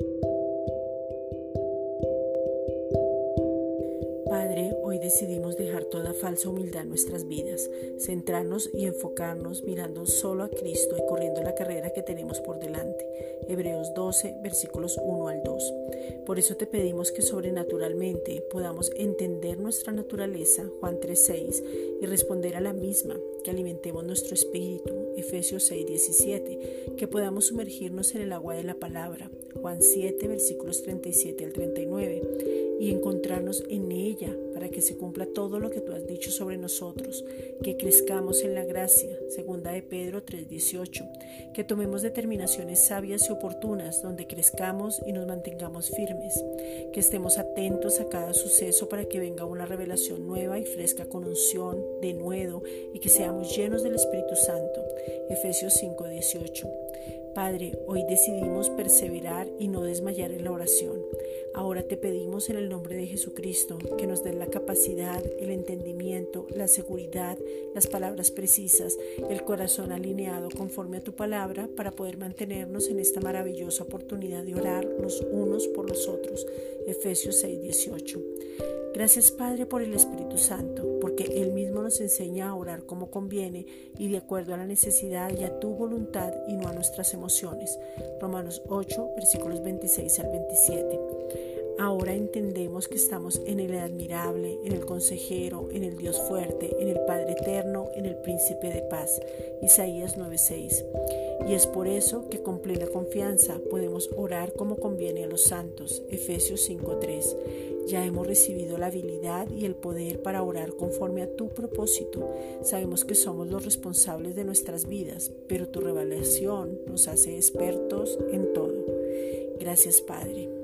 Thank you. Decidimos dejar toda falsa humildad en nuestras vidas, centrarnos y enfocarnos mirando solo a Cristo y corriendo la carrera que tenemos por delante. Hebreos 12, versículos 1 al 2. Por eso te pedimos que sobrenaturalmente podamos entender nuestra naturaleza, Juan 3:6, y responder a la misma, que alimentemos nuestro espíritu, Efesios 6:17, que podamos sumergirnos en el agua de la palabra, Juan 7, versículos 37 al 39 y encontrarnos en ella para que se cumpla todo lo que tú has dicho sobre nosotros, que crezcamos en la gracia, segunda de Pedro 3:18, que tomemos determinaciones sabias y oportunas donde crezcamos y nos mantengamos firmes, que estemos atentos a cada suceso para que venga una revelación nueva y fresca con unción, denuedo y que seamos llenos del Espíritu Santo. Efesios 5:18. Padre, hoy decidimos perseverar y no desmayar en la oración. Ahora te pedimos en el nombre de Jesucristo que nos des la capacidad, el entendimiento, la seguridad, las palabras precisas, el corazón alineado conforme a tu palabra para poder mantenernos en esta maravillosa oportunidad de orar los unos por los otros. Efesios 6:18. Gracias Padre por el Espíritu Santo, porque Él mismo nos enseña a orar como conviene y de acuerdo a la necesidad y a tu voluntad y no a nuestras Romanos 8, versículos 26 al 27. Ahora entendemos que estamos en el admirable, en el consejero, en el Dios fuerte, en el Padre eterno, en el príncipe de paz. Isaías 9:6. Y es por eso que con plena confianza podemos orar como conviene a los santos. Efesios 5:3. Ya hemos recibido la habilidad y el poder para orar conforme a tu propósito. Sabemos que somos los responsables de nuestras vidas, pero tu revelación nos hace expertos en todo. Gracias Padre.